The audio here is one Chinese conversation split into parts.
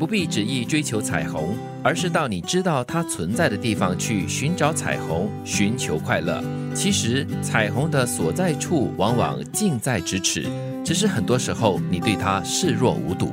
不必执意追求彩虹，而是到你知道它存在的地方去寻找彩虹，寻求快乐。其实，彩虹的所在处往往近在咫尺，只是很多时候你对它视若无睹。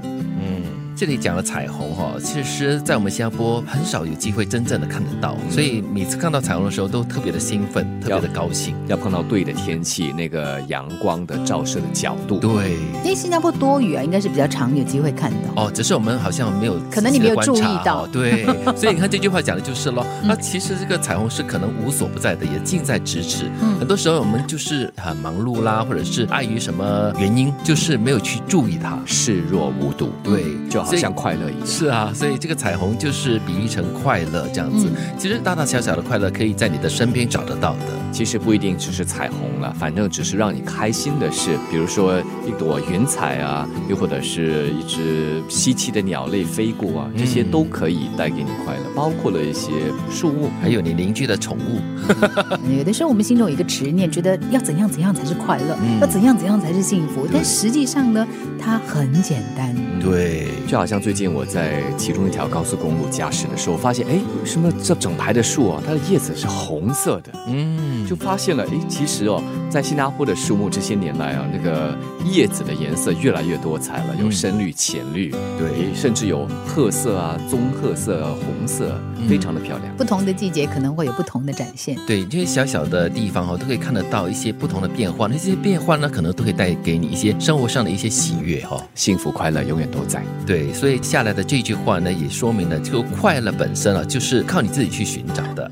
这里讲了彩虹哈，其实，在我们新加坡很少有机会真正的看得到，所以每次看到彩虹的时候都特别的兴奋，特别的高兴。要碰到对的天气，那个阳光的照射的角度。对，因为新加坡多雨啊，应该是比较常有机会看到。哦，只是我们好像没有，可能你没有注意到。对，所以你看这句话讲的就是咯。那其实这个彩虹是可能无所不在的，也近在咫尺。很多时候我们就是很忙碌啦，或者是碍于什么原因，就是没有去注意它，视若无睹。对，就好像快乐一样。是啊，所以这个彩虹就是比喻成快乐这样子。其实大大小小的快乐可以在你的身边找得到的。其实不一定只是彩虹了，反正只是让你开心的事，比如说一朵云彩啊，又或者是一只稀奇的鸟类飞过啊，这些都可以带给你快乐。包括了一些树木，还有你邻居的宠物。有的时候我们心中有一个执念，觉得要怎样怎样才是快乐，要怎样怎样才是幸福。但实际上呢，它很简单。对，就好像最近我在其中一条高速公路驾驶的时候，发现哎，为什么这整排的树啊，它的叶子是红色的？嗯，就发现了哎，其实哦，在新加坡的树木这些年来啊，那个叶子的颜色越来越多彩了，有深绿、浅绿，对，甚至有褐色啊、棕褐色、啊红色，非常的漂亮。不同的季节可能会有不同的展现。对，这些小小的地方哦，都可以看得到一些不同的变化。那些变化呢，可能都会带给你一些生活上的一些喜悦哈，幸福快乐永远都在。对，所以下来的这句话呢，也说明了，这个快乐本身啊，就是靠你自己去寻找的。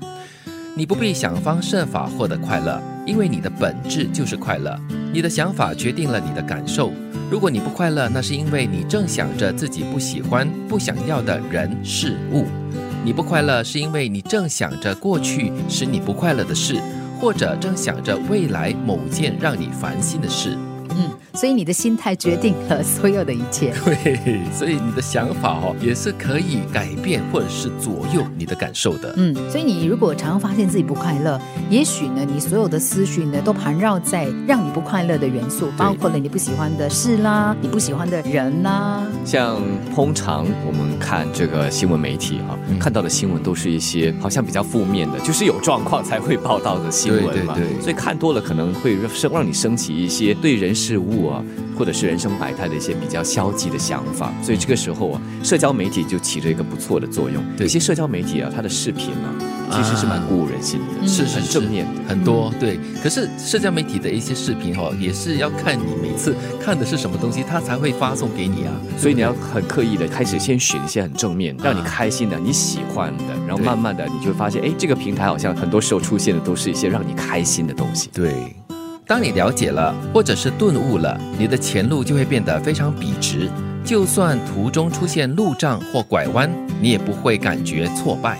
你不必想方设法获得快乐，因为你的本质就是快乐。你的想法决定了你的感受。如果你不快乐，那是因为你正想着自己不喜欢、不想要的人事物。你不快乐，是因为你正想着过去使你不快乐的事，或者正想着未来某件让你烦心的事。嗯，所以你的心态决定了所有的一切。对，所以你的想法哦，也是可以改变或者是左右你的感受的。嗯，所以你如果常常发现自己不快乐，也许呢，你所有的思绪呢，都盘绕在让你不快乐的元素，包括了你不喜欢的事啦，你不喜欢的人啦。像通常我们看这个新闻媒体哈，看到的新闻都是一些好像比较负面的，就是有状况才会报道的新闻嘛。对对对。所以看多了可能会生让你升起一些对人。事物啊，或者是人生百态的一些比较消极的想法，所以这个时候啊，社交媒体就起着一个不错的作用。对一些社交媒体啊，它的视频啊，其实是蛮鼓舞人心的，是很正面的，很多。对，可是社交媒体的一些视频哈，也是要看你每次看的是什么东西，它才会发送给你啊。所以你要很刻意的开始先选一些很正面、让你开心的、你喜欢的，然后慢慢的你就会发现，哎，这个平台好像很多时候出现的都是一些让你开心的东西。对。当你了解了，或者是顿悟了，你的前路就会变得非常笔直。就算途中出现路障或拐弯，你也不会感觉挫败。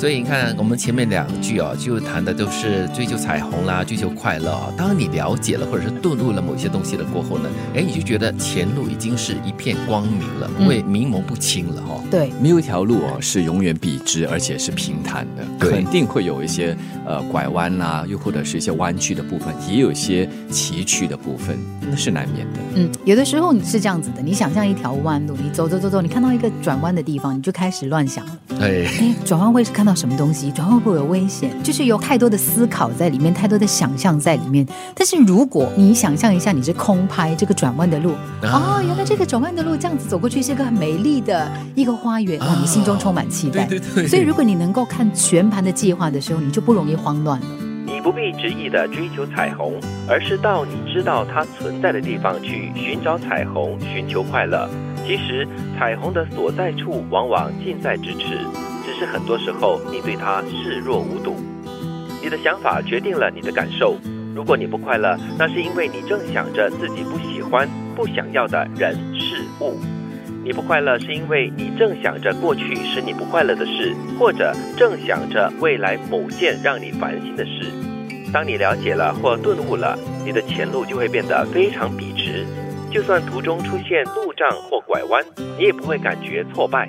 所以你看，我们前面两句哦，就谈的都是追求彩虹啦，追求快乐啊。当你了解了或者是顿悟了某些东西了过后呢，哎，你就觉得前路已经是一片光明了，不会迷蒙不清了哈。对，没有一条路哦是永远笔直而且是平坦的，肯定会有一些呃拐弯啦，又或者是一些弯曲的部分，也有一些崎岖的部分，那是难免的。嗯，有的时候你是这样子的，你想象一条弯路，你走走走走，你看到一个转弯的地方，你就开始乱想了。哎哎，转弯会是看到。什么东西转弯会不会有危险？就是有太多的思考在里面，太多的想象在里面。但是如果你想象一下，你是空拍这个转弯的路，哦，原来这个转弯的路这样子走过去是一个很美丽的一个花园，哇，你心中充满期待。对对对。所以如果你能够看全盘的计划的时候，你就不容易慌乱了。你不必执意的追求彩虹，而是到你知道它存在的地方去寻找彩虹，寻求快乐。其实彩虹的所在处往往近在咫尺。只是很多时候，你对它视若无睹。你的想法决定了你的感受。如果你不快乐，那是因为你正想着自己不喜欢、不想要的人事物。你不快乐，是因为你正想着过去使你不快乐的事，或者正想着未来某件让你烦心的事。当你了解了或顿悟了，你的前路就会变得非常笔直。就算途中出现路障或拐弯，你也不会感觉挫败。